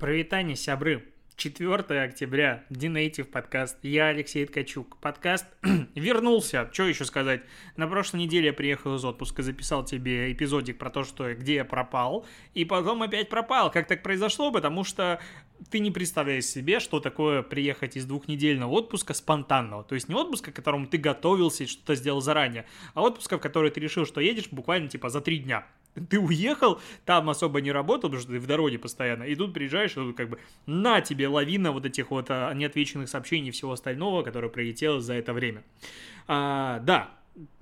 Привитание, сябры. 4 октября, Динейтив подкаст. Я Алексей Ткачук. Подкаст вернулся. Что еще сказать? На прошлой неделе я приехал из отпуска, записал тебе эпизодик про то, что где я пропал, и потом опять пропал. Как так произошло? Потому что ты не представляешь себе, что такое приехать из двухнедельного отпуска спонтанного. То есть не отпуска, к которому ты готовился и что-то сделал заранее, а отпуска, в который ты решил, что едешь буквально типа за три дня ты уехал, там особо не работал, потому что ты в дороге постоянно, и тут приезжаешь, и тут как бы на тебе лавина вот этих вот а, неотвеченных сообщений и всего остального, которое прилетело за это время. А, да,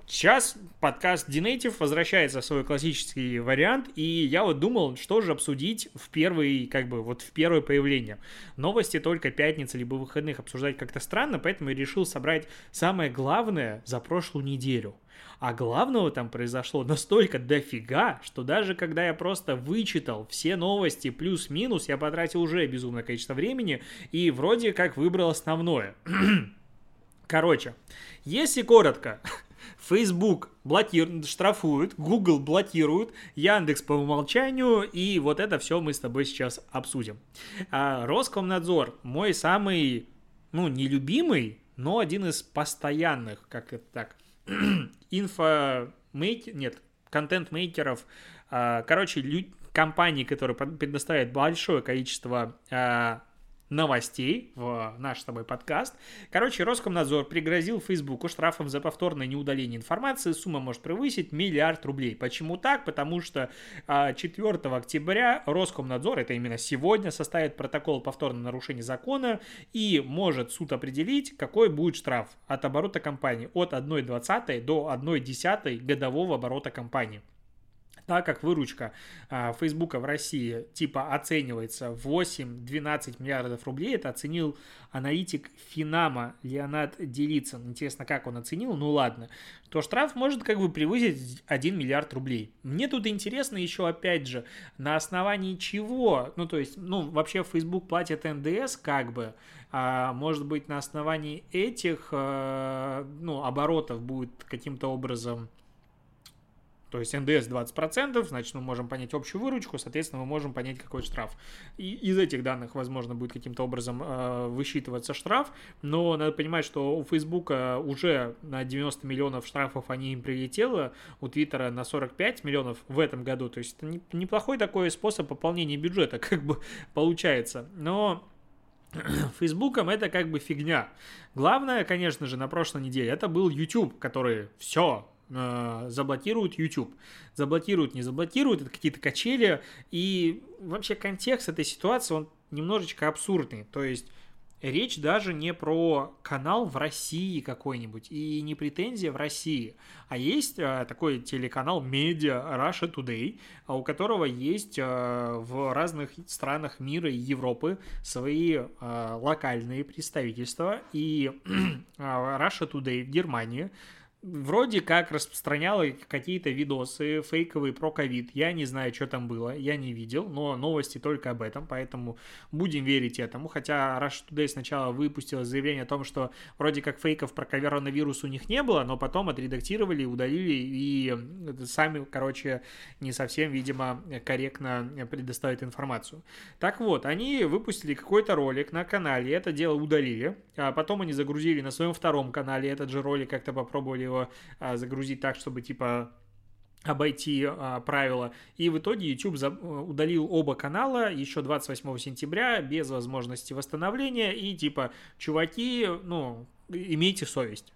Сейчас подкаст Dinative возвращается в свой классический вариант, и я вот думал, что же обсудить в первый, как бы, вот в первое появление. Новости только пятницы либо выходных обсуждать как-то странно, поэтому я решил собрать самое главное за прошлую неделю. А главного там произошло настолько дофига, что даже когда я просто вычитал все новости плюс-минус, я потратил уже безумное количество времени и вроде как выбрал основное. Короче, если коротко, Facebook блокирует, штрафуют, Google блокирует, Яндекс по умолчанию, и вот это все мы с тобой сейчас обсудим. А Роскомнадзор, мой самый, ну, нелюбимый, но один из постоянных, как это так, инфомейкер, нет, контент-мейкеров, а, короче, лю- компании, которые предоставляют большое количество а, новостей в наш с тобой подкаст. Короче, Роскомнадзор пригрозил Фейсбуку штрафом за повторное неудаление информации. Сумма может превысить миллиард рублей. Почему так? Потому что 4 а, октября Роскомнадзор, это именно сегодня, составит протокол повторного нарушения закона и может суд определить, какой будет штраф от оборота компании от 1,20 до 1,10 годового оборота компании так как выручка а, Фейсбука в России типа оценивается 8-12 миллиардов рублей, это оценил аналитик Финама Леонард Делицын. Интересно, как он оценил? Ну ладно. То штраф может как бы превысить 1 миллиард рублей. Мне тут интересно еще опять же, на основании чего, ну то есть, ну вообще Facebook платит НДС как бы, а может быть на основании этих, э, ну оборотов будет каким-то образом то есть НДС 20%, значит, мы можем понять общую выручку, соответственно, мы можем понять, какой штраф. И из этих данных, возможно, будет каким-то образом э, высчитываться штраф, но надо понимать, что у Фейсбука уже на 90 миллионов штрафов они им прилетело, у Твиттера на 45 миллионов в этом году, то есть это неплохой такой способ пополнения бюджета, как бы получается. Но Фейсбуком это как бы фигня. Главное, конечно же, на прошлой неделе это был YouTube, который все, э, заблокируют YouTube. Заблокируют, не заблокируют, это какие-то качели. И вообще контекст этой ситуации, он немножечко абсурдный. То есть речь даже не про канал в России какой-нибудь и не претензия в России, а есть а, такой телеканал Медиа Russia Today, а у которого есть а, в разных странах мира и Европы свои а, локальные представительства, и Russia Today в Германии вроде как распространяла какие-то видосы фейковые про ковид. Я не знаю, что там было, я не видел, но новости только об этом, поэтому будем верить этому. Хотя Rush Today сначала выпустила заявление о том, что вроде как фейков про коронавирус у них не было, но потом отредактировали, удалили и сами, короче, не совсем, видимо, корректно предоставят информацию. Так вот, они выпустили какой-то ролик на канале, это дело удалили, а потом они загрузили на своем втором канале этот же ролик, как-то попробовали его а, загрузить так, чтобы типа обойти а, правила. И в итоге YouTube за, удалил оба канала еще 28 сентября без возможности восстановления. И типа, чуваки, ну, имейте совесть.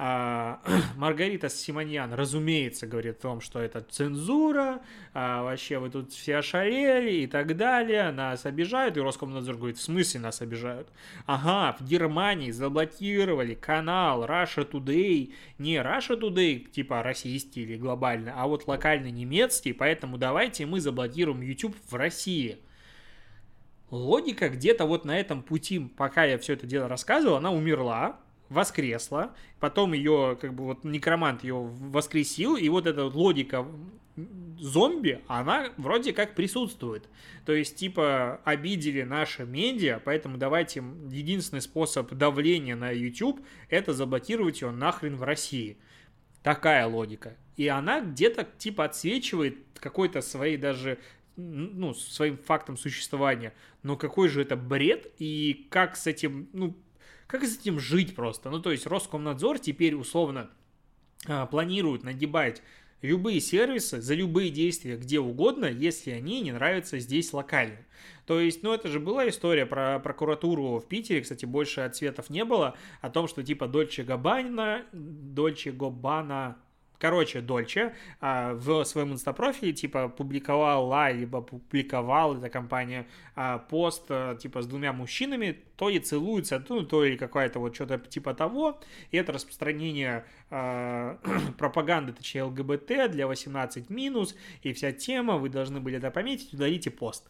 А, Маргарита Симоньян, разумеется, говорит о том, что это цензура, а, вообще вы тут все ошалели и так далее, нас обижают, и Роскомнадзор говорит, в смысле нас обижают? Ага, в Германии заблокировали канал Russia Today, не Russia Today, типа российский или глобально, а вот локально немецкий, поэтому давайте мы заблокируем YouTube в России логика где-то вот на этом пути, пока я все это дело рассказывал, она умерла, воскресла, потом ее, как бы, вот некромант ее воскресил, и вот эта логика зомби, она вроде как присутствует. То есть, типа, обидели наши медиа, поэтому давайте единственный способ давления на YouTube это заблокировать его нахрен в России. Такая логика. И она где-то, типа, отсвечивает какой-то своей даже ну, своим фактом существования. Но какой же это бред и как с этим, ну, как с этим жить просто? Ну, то есть Роскомнадзор теперь условно а, планирует нагибать любые сервисы за любые действия где угодно, если они не нравятся здесь локально. То есть, ну, это же была история про прокуратуру в Питере, кстати, больше ответов не было, о том, что типа Дольче Габбана, Дольче Гоббана, Короче, Дольче а, в своем инстапрофиле, типа, публиковала, либо публиковал эта компания а, пост, а, типа, с двумя мужчинами, то ли целуются, ну, то ли какая-то вот что-то типа того, и это распространение а, пропаганды, точнее, ЛГБТ для 18 минус, и вся тема, вы должны были это пометить, удалите пост.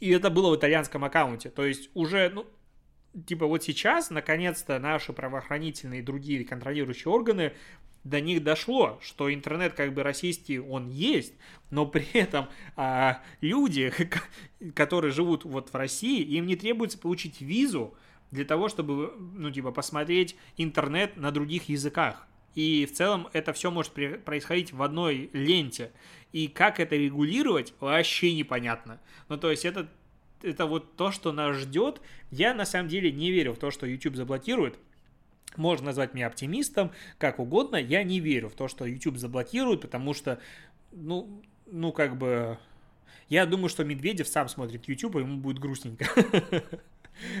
И это было в итальянском аккаунте, то есть уже, ну, типа вот сейчас, наконец-то, наши правоохранительные и другие контролирующие органы до них дошло, что интернет как бы российский, он есть, но при этом а, люди, которые живут вот в России, им не требуется получить визу для того, чтобы, ну, типа, посмотреть интернет на других языках. И в целом это все может происходить в одной ленте. И как это регулировать, вообще непонятно. Ну, то есть это, это вот то, что нас ждет. Я на самом деле не верю в то, что YouTube заблокирует. Можно назвать меня оптимистом, как угодно. Я не верю в то, что YouTube заблокирует, потому что, ну, ну как бы... Я думаю, что Медведев сам смотрит YouTube, и ему будет грустненько.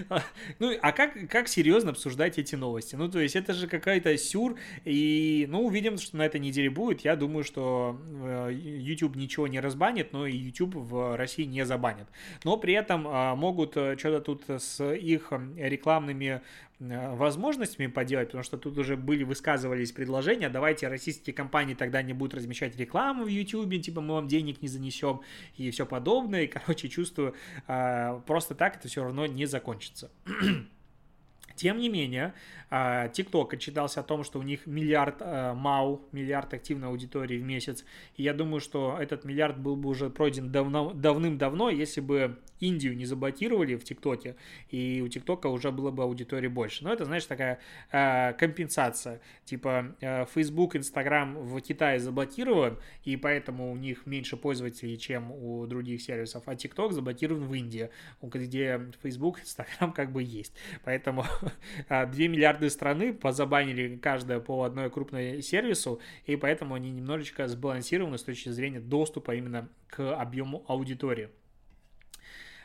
Ну, а как, как серьезно обсуждать эти новости? Ну, то есть, это же какая-то сюр, и, ну, увидим, что на этой неделе будет. Я думаю, что э, YouTube ничего не разбанит, но и YouTube в России не забанит. Но при этом а, могут э, что-то тут с их рекламными э, возможностями поделать, потому что тут уже были, высказывались предложения, давайте российские компании тогда не будут размещать рекламу в YouTube, типа мы вам денег не занесем и все подобное. И, короче, чувствую, просто так это все равно не закончится закончится. Тем не менее, TikTok а, отчитался о том, что у них миллиард а, МАУ, миллиард активной аудитории в месяц. И я думаю, что этот миллиард был бы уже пройден давно, давным-давно, если бы Индию не заблокировали в ТикТоке, и у ТикТока уже было бы аудитории больше. Но это, знаешь, такая э, компенсация. Типа э, Facebook, Instagram в Китае заблокирован, и поэтому у них меньше пользователей, чем у других сервисов, а TikTok заблокирован в Индии, где Facebook, Instagram как бы есть. Поэтому 2 миллиарда миллиарды страны позабанили каждая по одной крупной сервису, и поэтому они немножечко сбалансированы с точки зрения доступа именно к объему аудитории.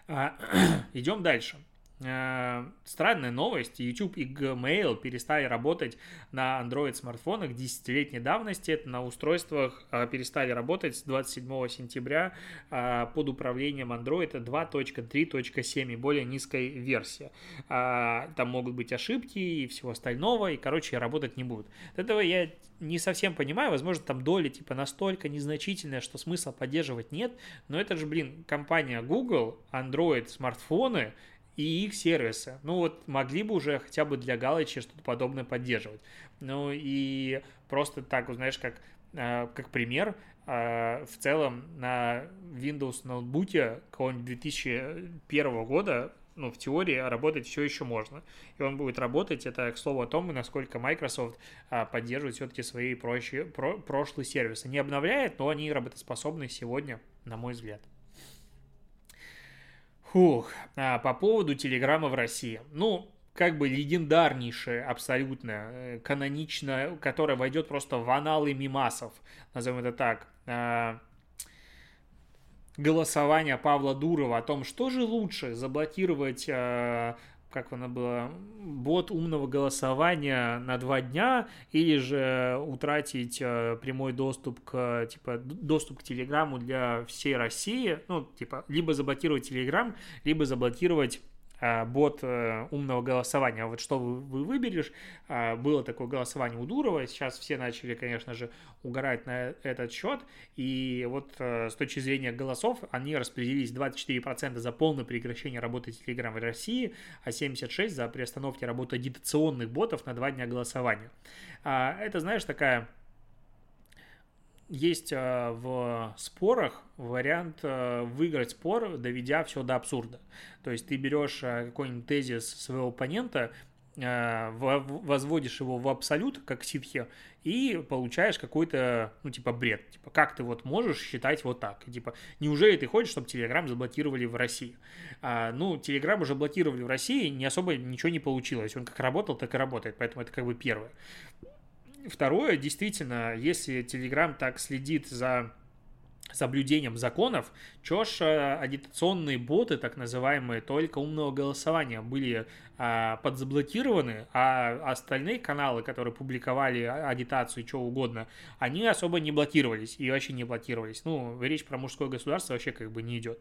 А, идем дальше. Э, странная новость. YouTube и Gmail перестали работать на Android смартфонах десятилетней давности. Это на устройствах э, перестали работать с 27 сентября э, под управлением Android 2.3.7 и более низкой версии. Там могут быть ошибки и всего остального, и, короче, работать не будут. Этого я не совсем понимаю, возможно, там доля типа настолько незначительная, что смысла поддерживать нет, но это же, блин, компания Google, Android, смартфоны, и их сервисы. Ну вот могли бы уже хотя бы для галочки что-то подобное поддерживать. Ну и просто так, знаешь, как, э, как пример, э, в целом на Windows ноутбуке какого-нибудь 2001 года ну, в теории работать все еще можно. И он будет работать, это к слову о том, насколько Microsoft а, поддерживает все-таки свои прочие, про, прошлые сервисы. Не обновляет, но они работоспособны сегодня, на мой взгляд. Фух, а по поводу Телеграма в России. Ну, как бы легендарнейшая, абсолютно э, каноничная, которая войдет просто в аналы мимасов, назовем это так, а, голосование Павла Дурова о том, что же лучше, заблокировать а, как оно было, бот умного голосования на два дня или же утратить э, прямой доступ к, типа, доступ к Телеграму для всей России, ну, типа, либо заблокировать Телеграм, либо заблокировать бот э, умного голосования. Вот что вы, вы выберешь. А, было такое голосование у Дурова. Сейчас все начали, конечно же, угорать на этот счет. И вот э, с точки зрения голосов они распределились 24% за полное прекращение работы Telegram в России, а 76% за приостановки работы агитационных ботов на два дня голосования. А, это, знаешь, такая есть э, в спорах вариант э, выиграть спор, доведя все до абсурда. То есть ты берешь э, какой-нибудь тезис своего оппонента, возводишь его в абсолют, как ситхи, и получаешь какой-то, ну, типа, бред. Типа, как ты вот можешь считать вот так? Типа, неужели ты хочешь, чтобы Телеграм заблокировали в России? А, ну, Телеграм уже блокировали в России, не особо ничего не получилось. Он как работал, так и работает, поэтому это как бы первое. Второе, действительно, если Телеграм так следит за соблюдением законов, чё ж э, агитационные боты, так называемые, только умного голосования были а, подзаблокированы, а остальные каналы, которые публиковали а, агитацию и что угодно, они особо не блокировались и вообще не блокировались. Ну, речь про мужское государство вообще как бы не идет.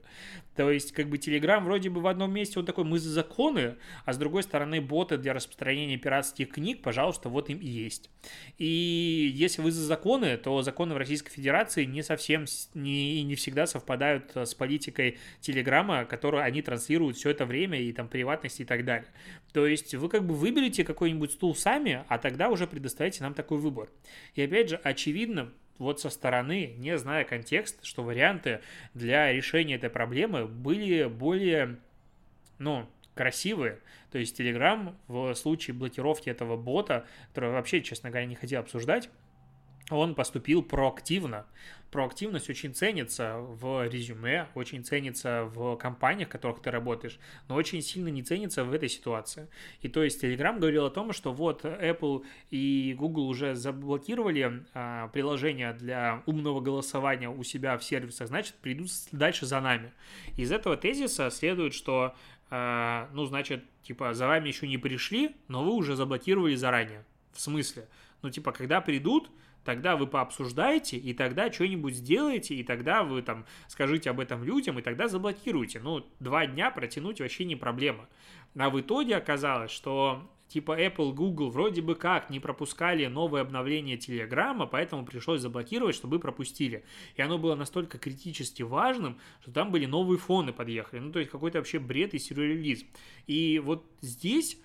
То есть, как бы Телеграм вроде бы в одном месте он такой, мы за законы, а с другой стороны боты для распространения пиратских книг, пожалуйста, вот им и есть. И если вы за законы, то законы в Российской Федерации не совсем, не, не всегда совпадают с политикой Телеграма, которую они транслируют все это время и там приватность и так далее. То есть вы как бы выберете какой-нибудь стул сами, а тогда уже предоставите нам такой выбор. И опять же, очевидно, вот со стороны, не зная контекст, что варианты для решения этой проблемы были более, ну, красивые. То есть Telegram в случае блокировки этого бота, который вообще, честно говоря, не хотел обсуждать, он поступил проактивно проактивность очень ценится в резюме, очень ценится в компаниях, в которых ты работаешь, но очень сильно не ценится в этой ситуации. И то есть Telegram говорил о том, что вот Apple и Google уже заблокировали а, приложение для умного голосования у себя в сервисах, значит, придут дальше за нами. Из этого тезиса следует, что, а, ну, значит, типа, за вами еще не пришли, но вы уже заблокировали заранее. В смысле? Ну, типа, когда придут, тогда вы пообсуждаете, и тогда что-нибудь сделаете, и тогда вы там скажите об этом людям, и тогда заблокируете. Ну, два дня протянуть вообще не проблема. А в итоге оказалось, что типа Apple, Google вроде бы как не пропускали новые обновления Телеграма, поэтому пришлось заблокировать, чтобы пропустили. И оно было настолько критически важным, что там были новые фоны подъехали. Ну, то есть какой-то вообще бред и сюрреализм. И вот здесь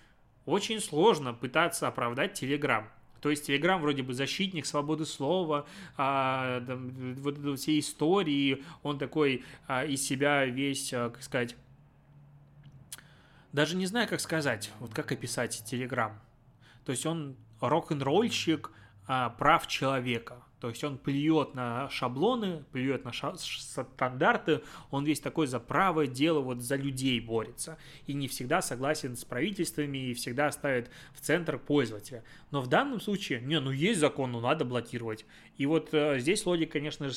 очень сложно пытаться оправдать Телеграм. То есть Телеграм вроде бы защитник свободы слова, а, там, вот все истории, он такой а, из себя весь, а, как сказать, даже не знаю, как сказать, вот как описать Телеграм. То есть он рок-н-ролльщик прав человека. То есть он плюет на шаблоны, плюет на стандарты, он весь такой за правое дело, вот за людей борется. И не всегда согласен с правительствами и всегда ставит в центр пользователя. Но в данном случае, не, ну есть закон, ну надо блокировать. И вот э, здесь логика, конечно же,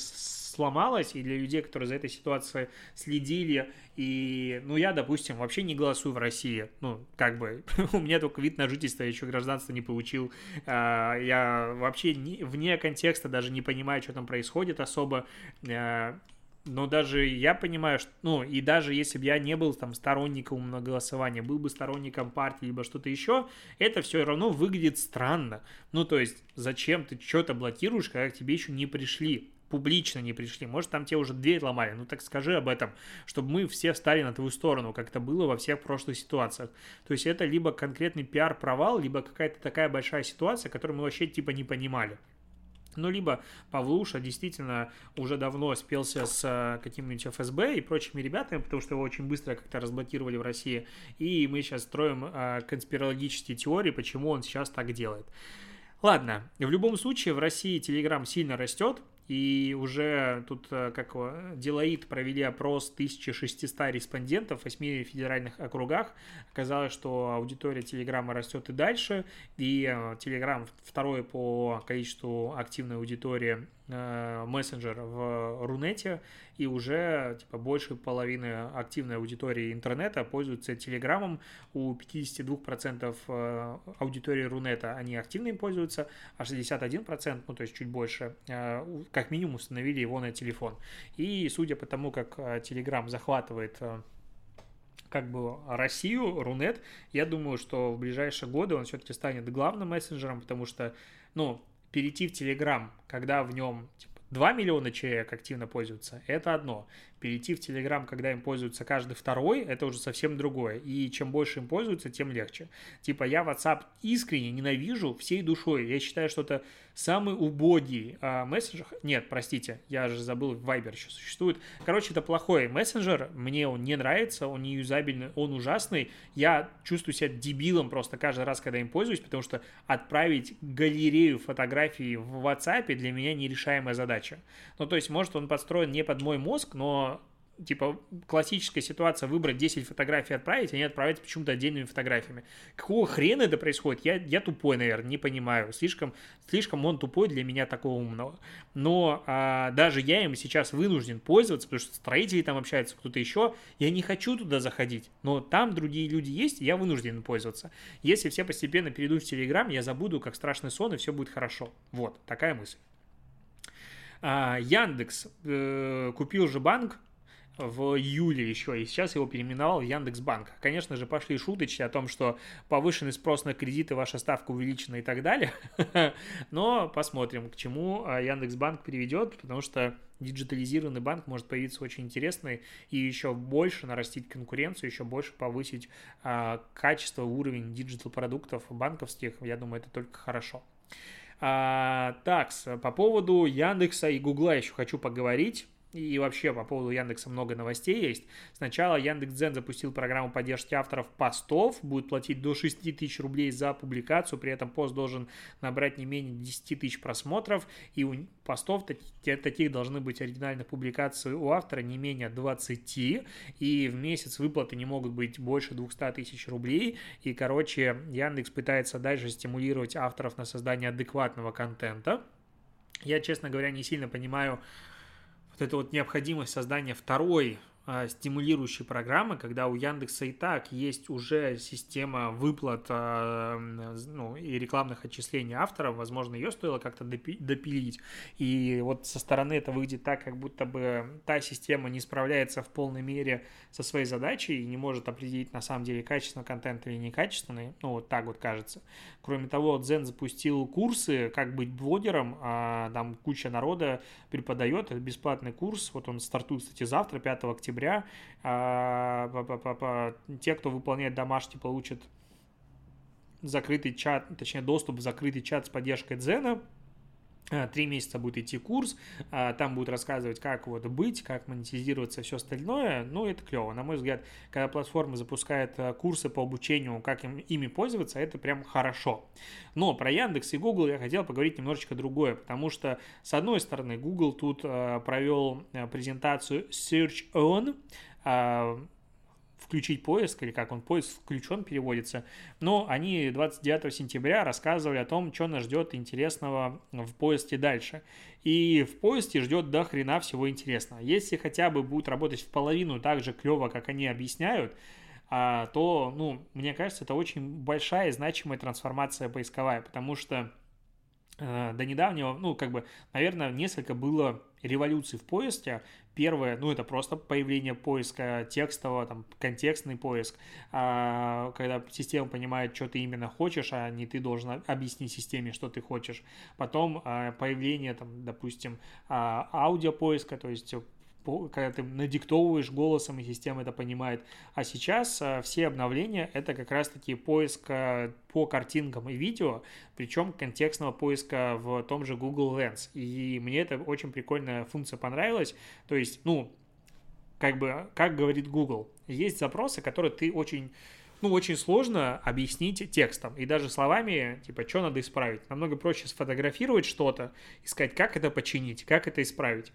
сломалась, и для людей, которые за этой ситуацией следили, и, ну, я, допустим, вообще не голосую в России, ну, как бы, у меня только вид на жительство, я еще гражданство не получил, а, я вообще вне контекста даже не понимаю, что там происходит особо, а, но даже я понимаю, что, ну, и даже если бы я не был там сторонником голосования, был бы сторонником партии, либо что-то еще, это все равно выглядит странно. Ну, то есть, зачем ты что-то блокируешь, когда к тебе еще не пришли? Публично не пришли, может, там те уже дверь ломали, ну так скажи об этом, чтобы мы все встали на твою сторону, как это было во всех прошлых ситуациях. То есть это либо конкретный пиар-провал, либо какая-то такая большая ситуация, которую мы вообще типа не понимали. Ну, либо Павлуша действительно уже давно спелся с э, каким-нибудь ФСБ и прочими ребятами, потому что его очень быстро как-то разблокировали в России, и мы сейчас строим э, конспирологические теории, почему он сейчас так делает. Ладно, в любом случае в России Telegram сильно растет, и уже тут, э, как Делаид провели опрос 1600 респондентов в 8 федеральных округах. Оказалось, что аудитория Телеграма растет и дальше. И Телеграм второй по количеству активной аудитории Э, мессенджер в Рунете, и уже типа больше половины активной аудитории интернета пользуются Телеграмом. У 52% э, аудитории Рунета они активно им пользуются, а 61%, ну то есть чуть больше, э, как минимум установили его на телефон. И судя по тому, как Телеграм захватывает как бы Россию, Рунет, я думаю, что в ближайшие годы он все-таки станет главным мессенджером, потому что, ну, перейти в Telegram, когда в нем типа, 2 миллиона человек активно пользуются, это одно. Перейти в Telegram, когда им пользуется каждый второй, это уже совсем другое. И чем больше им пользуются, тем легче. Типа я WhatsApp искренне ненавижу всей душой. Я считаю, что это самый убогий а, мессенджер. Нет, простите, я же забыл, Viber еще существует. Короче, это плохой мессенджер. Мне он не нравится, он не юзабельный, он ужасный. Я чувствую себя дебилом просто каждый раз, когда им пользуюсь, потому что отправить галерею фотографий в WhatsApp для меня нерешаемая задача. Ну, то есть, может, он подстроен не под мой мозг, но типа, классическая ситуация выбрать 10 фотографий отправить, а не почему-то отдельными фотографиями. Какого хрена это происходит? Я, я тупой, наверное, не понимаю. Слишком, слишком он тупой для меня такого умного. Но а, даже я им сейчас вынужден пользоваться, потому что строители там общаются, кто-то еще. Я не хочу туда заходить, но там другие люди есть, я вынужден пользоваться. Если все постепенно перейдут в Телеграм, я забуду, как страшный сон, и все будет хорошо. Вот, такая мысль. А, Яндекс э, купил же банк в июле еще, и сейчас его переименовал в Яндекс.Банк. Конечно же, пошли шуточки о том, что повышенный спрос на кредиты, ваша ставка увеличена и так далее. Но посмотрим, к чему а, Яндекс.Банк приведет, потому что диджитализированный банк может появиться очень интересный и еще больше нарастить конкуренцию, еще больше повысить а, качество, уровень digital-продуктов банковских. Я думаю, это только хорошо. А, так, по поводу Яндекса и Гугла еще хочу поговорить. И вообще по поводу Яндекса много новостей есть. Сначала Яндекс.Дзен запустил программу поддержки авторов постов, будет платить до 6 тысяч рублей за публикацию, при этом пост должен набрать не менее 10 тысяч просмотров, и у постов таких должны быть оригинальных публикаций у автора не менее 20, и в месяц выплаты не могут быть больше 200 тысяч рублей, и, короче, Яндекс пытается дальше стимулировать авторов на создание адекватного контента. Я, честно говоря, не сильно понимаю, вот эта вот необходимость создания второй а, стимулирующей программы, когда у Яндекса и так есть уже система выплат а, ну, и рекламных отчислений авторов, возможно, ее стоило как-то допилить. И вот со стороны это выйдет так, как будто бы та система не справляется в полной мере со своей задачей и не может определить на самом деле качественный контент или некачественный. Ну, вот так вот кажется. Кроме того, Дзен запустил курсы, как быть блогером, а, там куча народа преподает, это бесплатный курс, вот он стартует, кстати, завтра, 5 октября, октября. А, те, кто выполняет домашний, получат закрытый чат, точнее доступ в закрытый чат с поддержкой Дзена. А, три месяца будет идти курс, а, там будет рассказывать, как вот быть, как монетизироваться, все остальное. Ну, это клево. На мой взгляд, когда платформа запускает курсы по обучению, как им, ими пользоваться, это прям хорошо. Но про Яндекс и Google я хотел поговорить немножечко другое, потому что, с одной стороны, Google тут провел презентацию Search On, включить поиск, или как он, поиск включен переводится. Но они 29 сентября рассказывали о том, что нас ждет интересного в поиске дальше. И в поиске ждет до хрена всего интересного. Если хотя бы будет работать в половину так же клево, как они объясняют, а, то, ну, мне кажется, это очень большая и значимая трансформация поисковая, потому что э, до недавнего, ну, как бы, наверное, несколько было революций в поиске. Первое, ну, это просто появление поиска текстового, там, контекстный поиск, а, когда система понимает, что ты именно хочешь, а не ты должен объяснить системе, что ты хочешь. Потом а, появление, там, допустим, а, аудиопоиска, то есть когда ты надиктовываешь голосом, и система это понимает. А сейчас а, все обновления — это как раз-таки поиск а, по картинкам и видео, причем контекстного поиска в том же Google Lens. И мне это очень прикольная функция понравилась. То есть, ну, как бы, как говорит Google, есть запросы, которые ты очень ну, очень сложно объяснить текстом и даже словами, типа, что надо исправить. Намного проще сфотографировать что-то, искать, как это починить, как это исправить.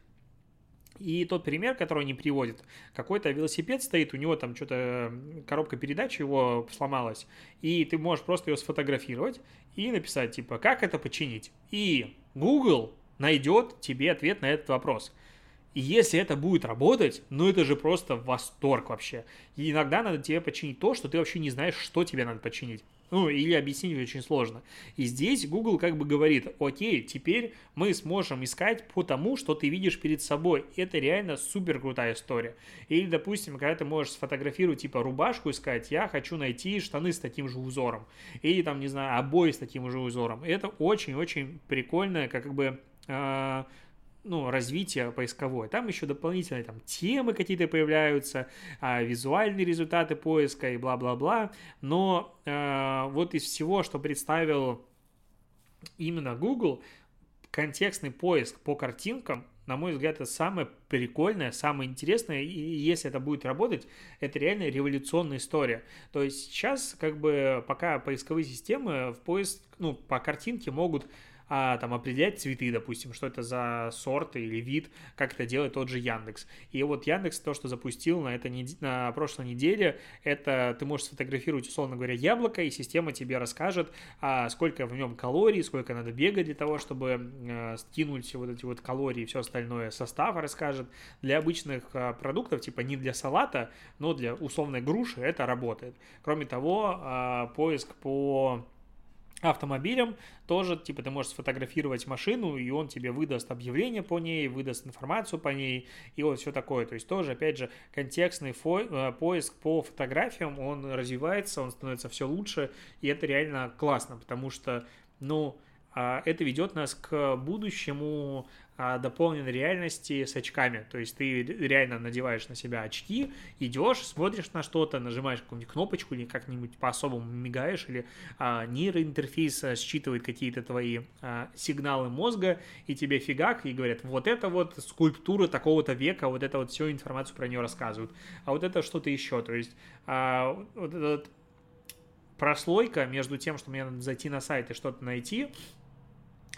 И тот пример, который они приводят, какой-то велосипед стоит, у него там что-то коробка передач его сломалась, и ты можешь просто ее сфотографировать и написать, типа, как это починить. И Google найдет тебе ответ на этот вопрос. И если это будет работать, ну это же просто восторг вообще. И иногда надо тебе починить то, что ты вообще не знаешь, что тебе надо починить. Ну, или объяснить очень сложно. И здесь Google как бы говорит, окей, теперь мы сможем искать по тому, что ты видишь перед собой. Это реально супер крутая история. Или, допустим, когда ты можешь сфотографировать, типа, рубашку искать, я хочу найти штаны с таким же узором. Или, там, не знаю, обои с таким же узором. Это очень-очень прикольно, как бы... Э, ну, развитие поисковое. Там еще дополнительные там темы какие-то появляются, а, визуальные результаты поиска и бла-бла-бла. Но э, вот из всего, что представил именно Google, контекстный поиск по картинкам, на мой взгляд, это самое прикольное, самое интересное, и если это будет работать, это реально революционная история. То есть сейчас, как бы, пока поисковые системы в поиск, ну, по картинке могут а, там определять цветы, допустим, что это за сорт или вид, как это делает тот же Яндекс. И вот Яндекс то, что запустил на, нед... на прошлой неделе, это ты можешь сфотографировать, условно говоря, яблоко, и система тебе расскажет, а, сколько в нем калорий, сколько надо бегать для того, чтобы а, скинуть вот эти вот калории и все остальное, состав расскажет. Для обычных а, продуктов, типа не для салата, но для условной груши это работает. Кроме того, а, поиск по автомобилем тоже, типа, ты можешь сфотографировать машину, и он тебе выдаст объявление по ней, выдаст информацию по ней, и вот все такое. То есть тоже, опять же, контекстный фо- э, поиск по фотографиям, он развивается, он становится все лучше, и это реально классно, потому что, ну, а, это ведет нас к будущему дополненной реальности с очками. То есть ты реально надеваешь на себя очки, идешь, смотришь на что-то, нажимаешь какую-нибудь кнопочку или как-нибудь по-особому мигаешь, или а, нейроинтерфейс считывает какие-то твои а, сигналы мозга, и тебе фигак, и говорят, вот это вот скульптура такого-то века, вот это вот всю информацию про нее рассказывают. А вот это что-то еще. То есть а, вот этот прослойка между тем, что мне надо зайти на сайт и что-то найти,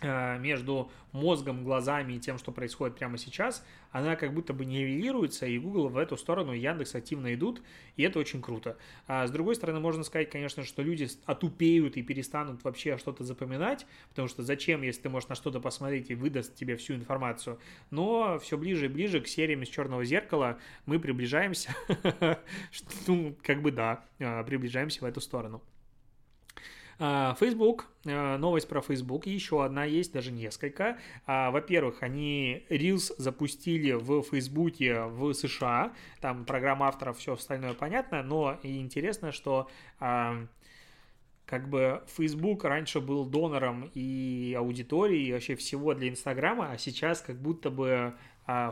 между мозгом, глазами и тем, что происходит прямо сейчас, она как будто бы нивелируется, и Google в эту сторону, и Яндекс активно идут, и это очень круто. А с другой стороны, можно сказать, конечно, что люди отупеют и перестанут вообще что-то запоминать, потому что зачем, если ты можешь на что-то посмотреть и выдаст тебе всю информацию, но все ближе и ближе к сериям из черного зеркала мы приближаемся, ну, как бы да, а, приближаемся в эту сторону. А, Facebook, а, новость про Facebook, еще одна есть, даже несколько. А, во-первых, они Reels запустили в Facebook в США, там программа авторов, все остальное понятно, но и интересно, что как бы Facebook раньше был донором и аудитории, и вообще всего для Инстаграма, а сейчас как будто бы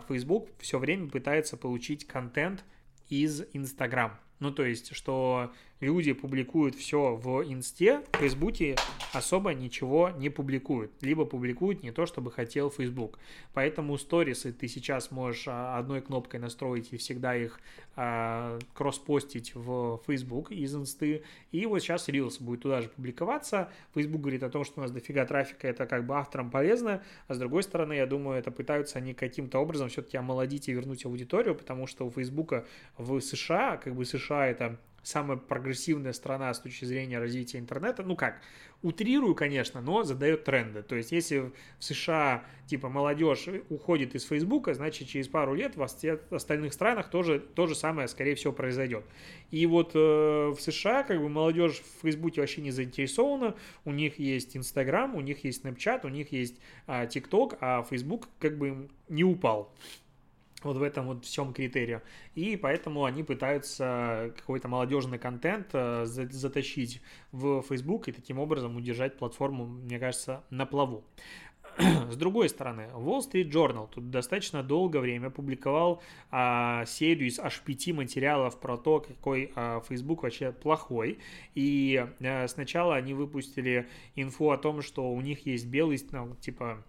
Facebook все время пытается получить контент из Инстаграм. Ну, то есть, что люди публикуют все в инсте, в фейсбуке особо ничего не публикуют. Либо публикуют не то, чтобы хотел Facebook. Поэтому сторисы ты сейчас можешь а, одной кнопкой настроить и всегда их а, кросс-постить в Facebook из инсты. И вот сейчас Reels будет туда же публиковаться. Facebook говорит о том, что у нас дофига трафика, это как бы авторам полезно. А с другой стороны, я думаю, это пытаются они каким-то образом все-таки омолодить и вернуть аудиторию, потому что у Facebook в США, как бы США это самая прогрессивная страна с точки зрения развития интернета. Ну как, утрирую, конечно, но задает тренды. То есть, если в США, типа, молодежь уходит из Фейсбука, значит, через пару лет в остальных странах тоже то же самое, скорее всего, произойдет. И вот э, в США, как бы, молодежь в Фейсбуке вообще не заинтересована. У них есть Инстаграм, у них есть Snapchat, у них есть э, TikTok, а Facebook, как бы, не упал вот в этом вот всем критерию. И поэтому они пытаются какой-то молодежный контент э, затащить в Facebook и таким образом удержать платформу, мне кажется, на плаву. С другой стороны, Wall Street Journal тут достаточно долгое время публиковал а, серию из аж пяти материалов про то, какой а, Facebook вообще плохой. И а, сначала они выпустили инфу о том, что у них есть белый, ну, типа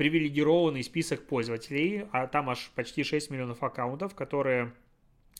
привилегированный список пользователей, а там аж почти 6 миллионов аккаунтов, которые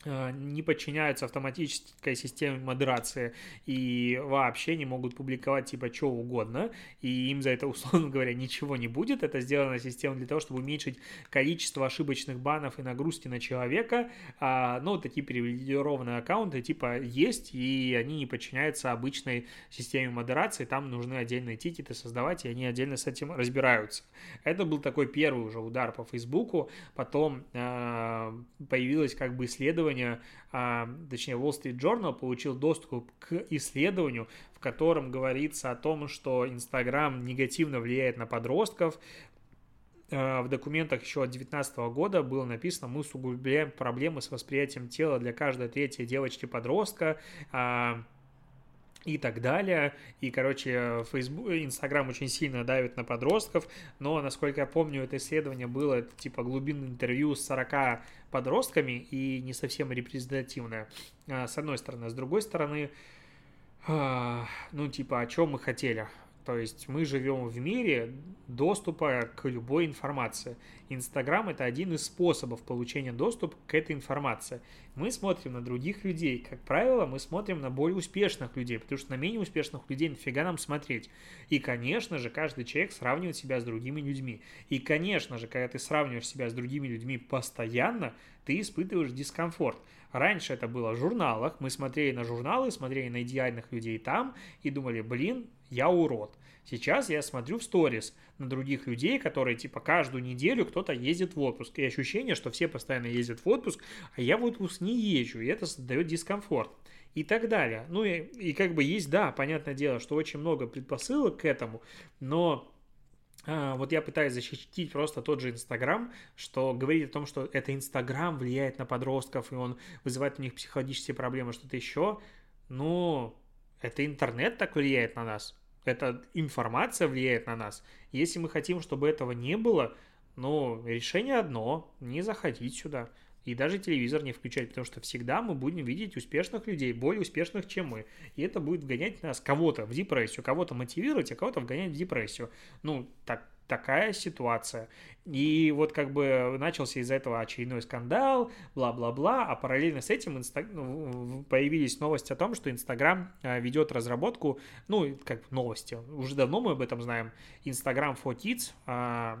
не подчиняются автоматической системе модерации и вообще не могут публиковать типа что угодно, и им за это, условно говоря, ничего не будет. Это сделана система для того, чтобы уменьшить количество ошибочных банов и нагрузки на человека. А, ну, такие привилегированные аккаунты типа есть, и они не подчиняются обычной системе модерации, там нужны отдельные тикеты создавать, и они отдельно с этим разбираются. Это был такой первый уже удар по Фейсбуку, потом э, появилось как бы исследование исследование, а, точнее Wall Street Journal получил доступ к исследованию, в котором говорится о том, что Инстаграм негативно влияет на подростков, а, в документах еще от 2019 года было написано, мы усугубляем проблемы с восприятием тела для каждой третьей девочки-подростка, а, и так далее. И, короче, Facebook, Инстаграм очень сильно давит на подростков, но, насколько я помню, это исследование было, типа, глубинное интервью с 40 подростками и не совсем репрезентативное, а, с одной стороны. С другой стороны, а, ну, типа, о чем мы хотели? То есть мы живем в мире доступа к любой информации. Инстаграм это один из способов получения доступа к этой информации. Мы смотрим на других людей. Как правило, мы смотрим на более успешных людей, потому что на менее успешных людей нафига нам смотреть. И, конечно же, каждый человек сравнивает себя с другими людьми. И, конечно же, когда ты сравниваешь себя с другими людьми постоянно, ты испытываешь дискомфорт. Раньше это было в журналах, мы смотрели на журналы, смотрели на идеальных людей там и думали, блин, я урод. Сейчас я смотрю в сторис на других людей, которые типа каждую неделю кто-то ездит в отпуск. И ощущение, что все постоянно ездят в отпуск, а я в отпуск не езжу, и это создает дискомфорт. И так далее. Ну и, и как бы есть, да, понятное дело, что очень много предпосылок к этому, но а, вот я пытаюсь защитить просто тот же Инстаграм, что говорит о том, что это Инстаграм влияет на подростков, и он вызывает у них психологические проблемы, что-то еще. Ну, это интернет так влияет на нас эта информация влияет на нас. Если мы хотим, чтобы этого не было, ну, решение одно – не заходить сюда. И даже телевизор не включать, потому что всегда мы будем видеть успешных людей, более успешных, чем мы. И это будет вгонять нас кого-то в депрессию, кого-то мотивировать, а кого-то вгонять в депрессию. Ну, так, такая ситуация. И вот как бы начался из-за этого очередной скандал, бла-бла-бла, а параллельно с этим инста... Ну, появились новости о том, что Инстаграм э, ведет разработку, ну, как новости, уже давно мы об этом знаем, Инстаграм for Kids, а,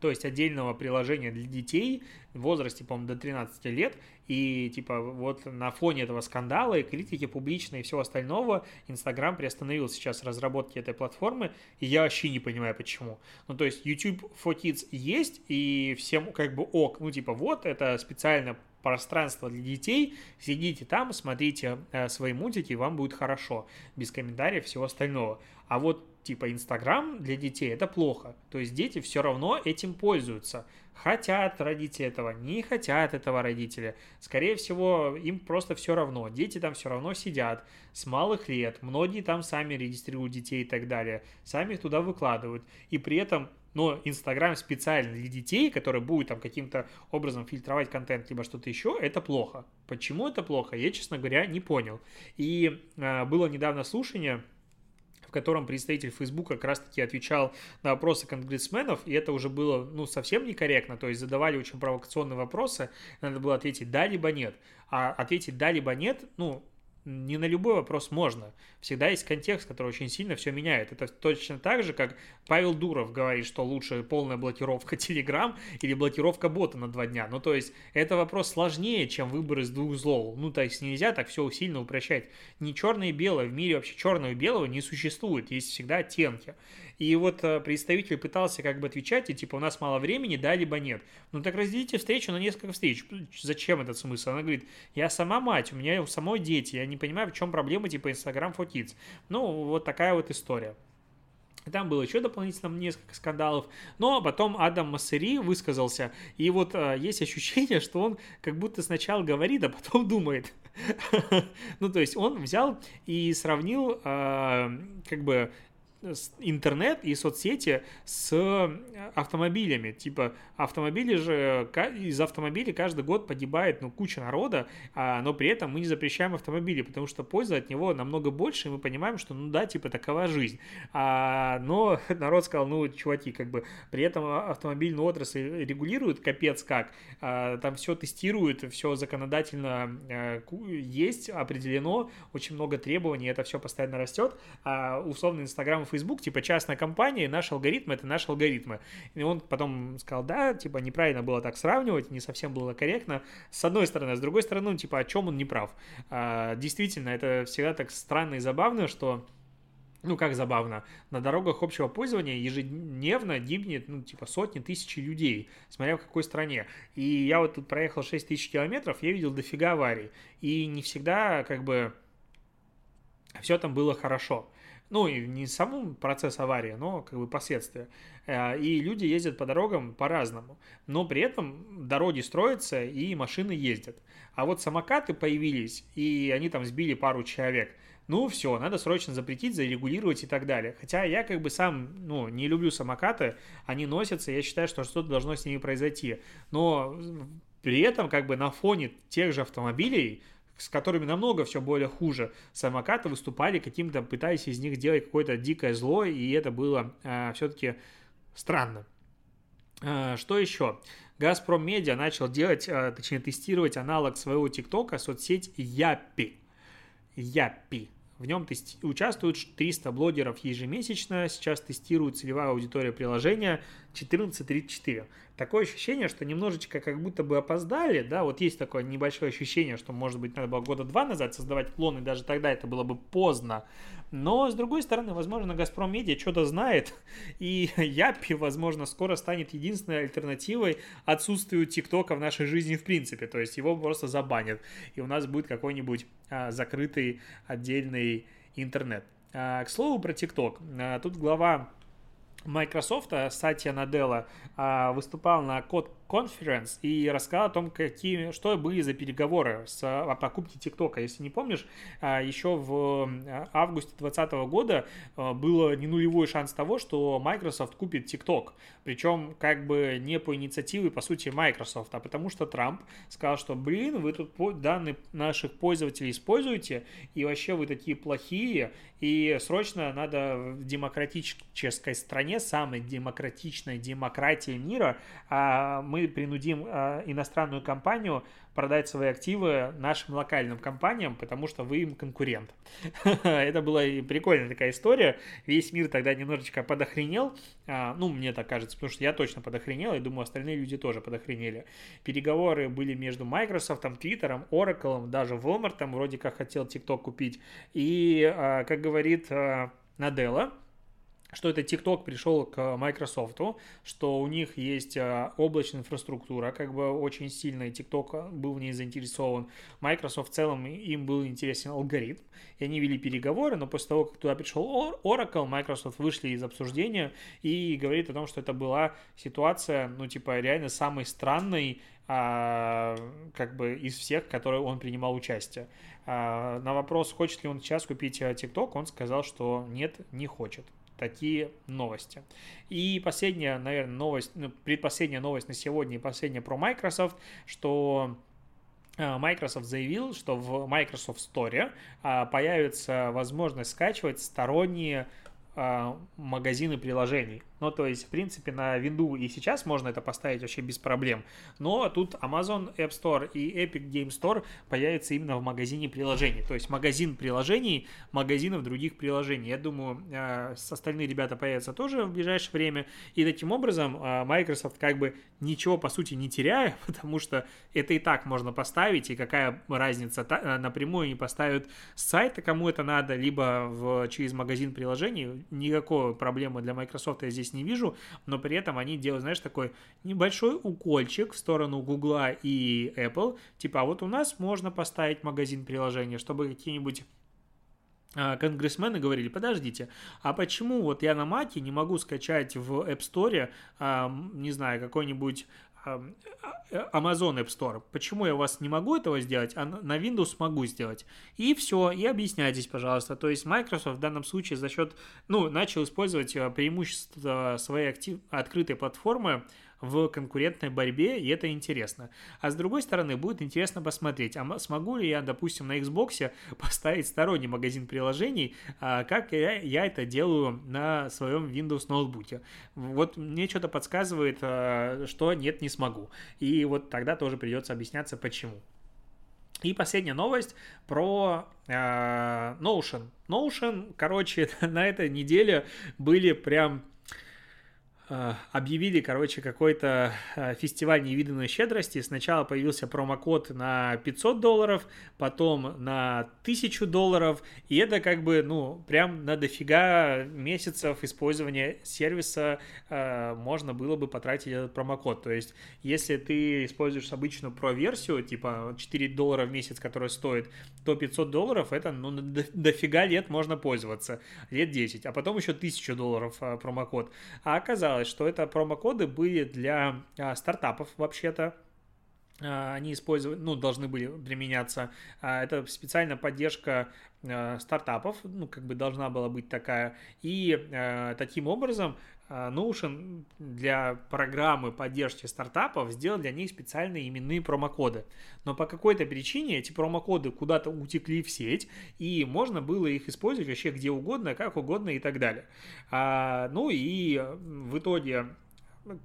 то есть отдельного приложения для детей в возрасте, по-моему, до 13 лет, и типа вот на фоне этого скандала и критики публичной и всего остального Инстаграм приостановил сейчас разработки этой платформы, и я вообще не понимаю почему. Ну то есть YouTube for Kids есть, и всем как бы ок, ну типа вот это специально пространство для детей, сидите там, смотрите э, свои мультики, и вам будет хорошо, без комментариев всего остального. А вот типа Инстаграм для детей это плохо. То есть дети все равно этим пользуются. Хотят родители этого, не хотят этого родители. Скорее всего, им просто все равно. Дети там все равно сидят с малых лет. Многие там сами регистрируют детей и так далее. Сами их туда выкладывают. И при этом но Инстаграм специально для детей, который будет там каким-то образом фильтровать контент, либо что-то еще, это плохо. Почему это плохо, я, честно говоря, не понял. И э, было недавно слушание, в котором представитель Фейсбука как раз-таки отвечал на вопросы конгрессменов, и это уже было, ну, совсем некорректно, то есть задавали очень провокационные вопросы, надо было ответить «да» либо «нет», а ответить «да» либо «нет», ну, не на любой вопрос можно. Всегда есть контекст, который очень сильно все меняет. Это точно так же, как Павел Дуров говорит, что лучше полная блокировка Telegram или блокировка бота на два дня. Ну, то есть, это вопрос сложнее, чем выбор из двух злов. Ну, то есть, нельзя так все сильно упрощать. Не черное и белое. В мире вообще черного и белого не существует. Есть всегда оттенки. И вот э, представитель пытался как бы отвечать, и типа, у нас мало времени, да, либо нет. Ну, так разделите встречу на несколько встреч. Зачем этот смысл? Она говорит, я сама мать, у меня у самой дети, я не понимаю, в чем проблема, типа, Instagram for Kids. Ну, вот такая вот история. Там было еще дополнительно несколько скандалов, но потом Адам Массери высказался, и вот э, есть ощущение, что он как будто сначала говорит, а потом думает. ну, то есть он взял и сравнил э, как бы интернет и соцсети с э, автомобилями. Типа автомобили же, из автомобилей каждый год погибает ну, куча народа, а, но при этом мы не запрещаем автомобили, потому что польза от него намного больше, и мы понимаем, что ну да, типа такова жизнь. А, но народ сказал, ну, чуваки, как бы при этом автомобильную отрасль регулируют капец как, а, там все тестируют, все законодательно а, есть, определено, очень много требований, это все постоянно растет, условно Инстаграм Facebook, типа, частная компания, наш алгоритм — это наши алгоритмы. И он потом сказал, да, типа, неправильно было так сравнивать, не совсем было корректно, с одной стороны. С другой стороны, ну, типа, о чем он не прав? А, действительно, это всегда так странно и забавно, что ну, как забавно, на дорогах общего пользования ежедневно гибнет, ну, типа, сотни тысяч людей, смотря в какой стране. И я вот тут проехал 6 тысяч километров, я видел дофига аварий. И не всегда, как бы, все там было хорошо. Ну, и не саму процесс аварии, но как бы последствия. Э, и люди ездят по дорогам по-разному. Но при этом дороги строятся и машины ездят. А вот самокаты появились, и они там сбили пару человек. ну все, надо срочно запретить, зарегулировать и так далее. Хотя я как бы сам, ну, не люблю самокаты, они носятся, я считаю, что что-то должно с ними произойти. Но при этом как бы на фоне тех же автомобилей, с которыми намного все более хуже, самокаты выступали каким-то, пытаясь из них делать какое-то дикое зло, и это было э, все-таки странно. Э, что еще? Газпром Медиа начал делать, э, точнее тестировать аналог своего ТикТока, соцсеть Япи. Япи. В нем тести- участвуют 300 блогеров ежемесячно. Сейчас тестирует целевая аудитория приложения 14.34. Такое ощущение, что немножечко как будто бы опоздали, да, вот есть такое небольшое ощущение, что, может быть, надо было года два назад создавать клон, и даже тогда это было бы поздно. Но, с другой стороны, возможно, Газпром Медиа что-то знает, и Япи, возможно, скоро станет единственной альтернативой отсутствию ТикТока в нашей жизни в принципе, то есть его просто забанят, и у нас будет какой-нибудь а, закрытый отдельный интернет. А, к слову про ТикТок. А, тут глава Microsoft Сатья Наделла выступал на код Conference и рассказал о том, какие, что были за переговоры с, о покупке ТикТока. Если не помнишь, а, еще в августе 2020 года а, было не нулевой шанс того, что Microsoft купит ТикТок. Причем как бы не по инициативе, по сути, Microsoft, а потому что Трамп сказал, что, блин, вы тут данные наших пользователей используете, и вообще вы такие плохие, и срочно надо в демократической стране, самой демократичной демократии мира, а мы мы принудим э, иностранную компанию продать свои активы нашим локальным компаниям, потому что вы им конкурент. Это была прикольная такая история. Весь мир тогда немножечко подохренел. А, ну, мне так кажется, потому что я точно подохренел, и думаю, остальные люди тоже подохренели. Переговоры были между Microsoft, Twitter, Oracle, даже Walmart вроде как хотел TikTok купить. И, а, как говорит а, Наделла, что это TikTok пришел к Microsoft, что у них есть а, облачная инфраструктура, как бы очень сильно, и TikTok был в ней заинтересован. Microsoft в целом им был интересен алгоритм, и они вели переговоры, но после того, как туда пришел Oracle, Microsoft вышли из обсуждения и говорит о том, что это была ситуация, ну, типа, реально самой странной, а, как бы из всех, в которой он принимал участие. А, на вопрос, хочет ли он сейчас купить а, TikTok, он сказал, что нет, не хочет такие новости. И последняя, наверное, новость, ну, предпоследняя новость на сегодня и последняя про Microsoft, что а, Microsoft заявил, что в Microsoft Store а, появится возможность скачивать сторонние а, магазины приложений. Ну, то есть, в принципе, на винду и сейчас можно это поставить вообще без проблем. Но тут Amazon App Store и Epic Game Store появятся именно в магазине приложений. То есть, магазин приложений, магазинов других приложений. Я думаю, э, остальные ребята появятся тоже в ближайшее время. И таким образом э, Microsoft как бы ничего, по сути, не теряя, потому что это и так можно поставить, и какая разница, э, напрямую не поставят с сайта, кому это надо, либо в, через магазин приложений. Никакой проблемы для Microsoft я здесь здесь не вижу, но при этом они делают, знаешь, такой небольшой укольчик в сторону Гугла и Apple, типа, а вот у нас можно поставить магазин приложения, чтобы какие-нибудь а, конгрессмены говорили, подождите, а почему вот я на Маке не могу скачать в App Store, не знаю, какой-нибудь а, Amazon App Store. Почему я вас не могу этого сделать, а на Windows могу сделать? И все, и объясняйтесь, пожалуйста. То есть Microsoft в данном случае за счет, ну, начал использовать а, преимущество своей актив... открытой платформы в конкурентной борьбе, и это интересно. А с другой стороны, будет интересно посмотреть, а смогу ли я, допустим, на Xbox поставить сторонний магазин приложений, а как я, это делаю на своем Windows ноутбуке. Вот мне что-то подсказывает, а, что нет, не смогу. И вот тогда тоже придется объясняться, почему. И последняя новость про э, Notion. Notion, короче, на этой неделе были прям объявили, короче, какой-то э, фестиваль невиданной щедрости. Сначала появился промокод на 500 долларов, потом на 1000 долларов, и это как бы, ну, прям на дофига месяцев использования сервиса э, можно было бы потратить этот промокод. То есть, если ты используешь обычную про-версию, типа 4 доллара в месяц, которая стоит, то 500 долларов, это, ну, дофига лет можно пользоваться, лет 10, а потом еще 1000 долларов э, промокод. А оказалось, оказалось, что это промокоды были для а, стартапов вообще-то, а, они использовать, ну, должны были применяться. А, это специальная поддержка а, стартапов, ну, как бы должна была быть такая. И таким образом Notion для программы поддержки стартапов сделал для них специальные именные промокоды. Но по какой-то причине эти промокоды куда-то утекли в сеть, и можно было их использовать вообще где угодно, как угодно и так далее. Ну и в итоге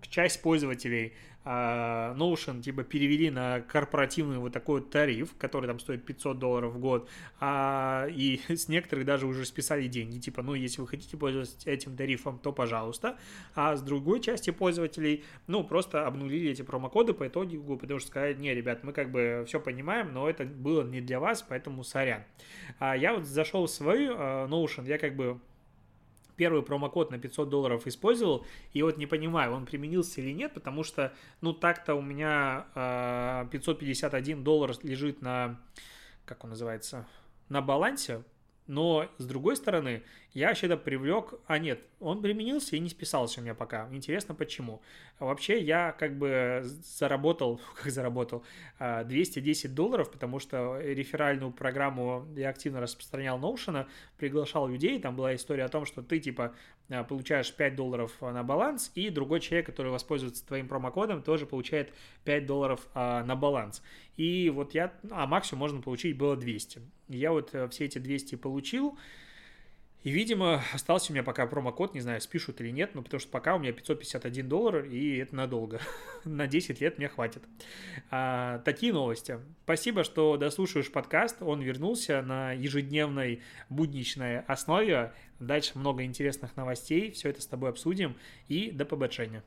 часть пользователей а, Notion типа перевели на корпоративный вот такой вот тариф, который там стоит 500 долларов в год, а, и с некоторых даже уже списали деньги, типа, ну, если вы хотите пользоваться этим тарифом, то пожалуйста, а с другой части пользователей, ну, просто обнулили эти промокоды по итогу, потому что сказали, не, ребят, мы как бы все понимаем, но это было не для вас, поэтому сорян. А я вот зашел в свой uh, Notion, я как бы первый промокод на 500 долларов использовал, и вот не понимаю, он применился или нет, потому что, ну, так-то у меня э, 551 доллар лежит на, как он называется, на балансе, но, с другой стороны, я вообще-то привлек... А, нет, он применился и не списался у меня пока. Интересно, почему. Вообще, я как бы заработал... Как заработал? 210 а, долларов, потому что реферальную программу я активно распространял Notion, приглашал людей. Там была история о том, что ты, типа, получаешь 5 долларов на баланс, и другой человек, который воспользуется твоим промокодом, тоже получает 5 долларов на баланс. И вот я... А максимум можно получить было 200. Я вот э, все эти 200 получил, и, видимо, остался у меня пока промокод, не знаю, спишут или нет, но потому что пока у меня 551 доллар, и это надолго. На 10 лет мне хватит. А, такие новости. Спасибо, что дослушаешь подкаст. Он вернулся на ежедневной будничной основе. Дальше много интересных новостей. Все это с тобой обсудим. И до побочения.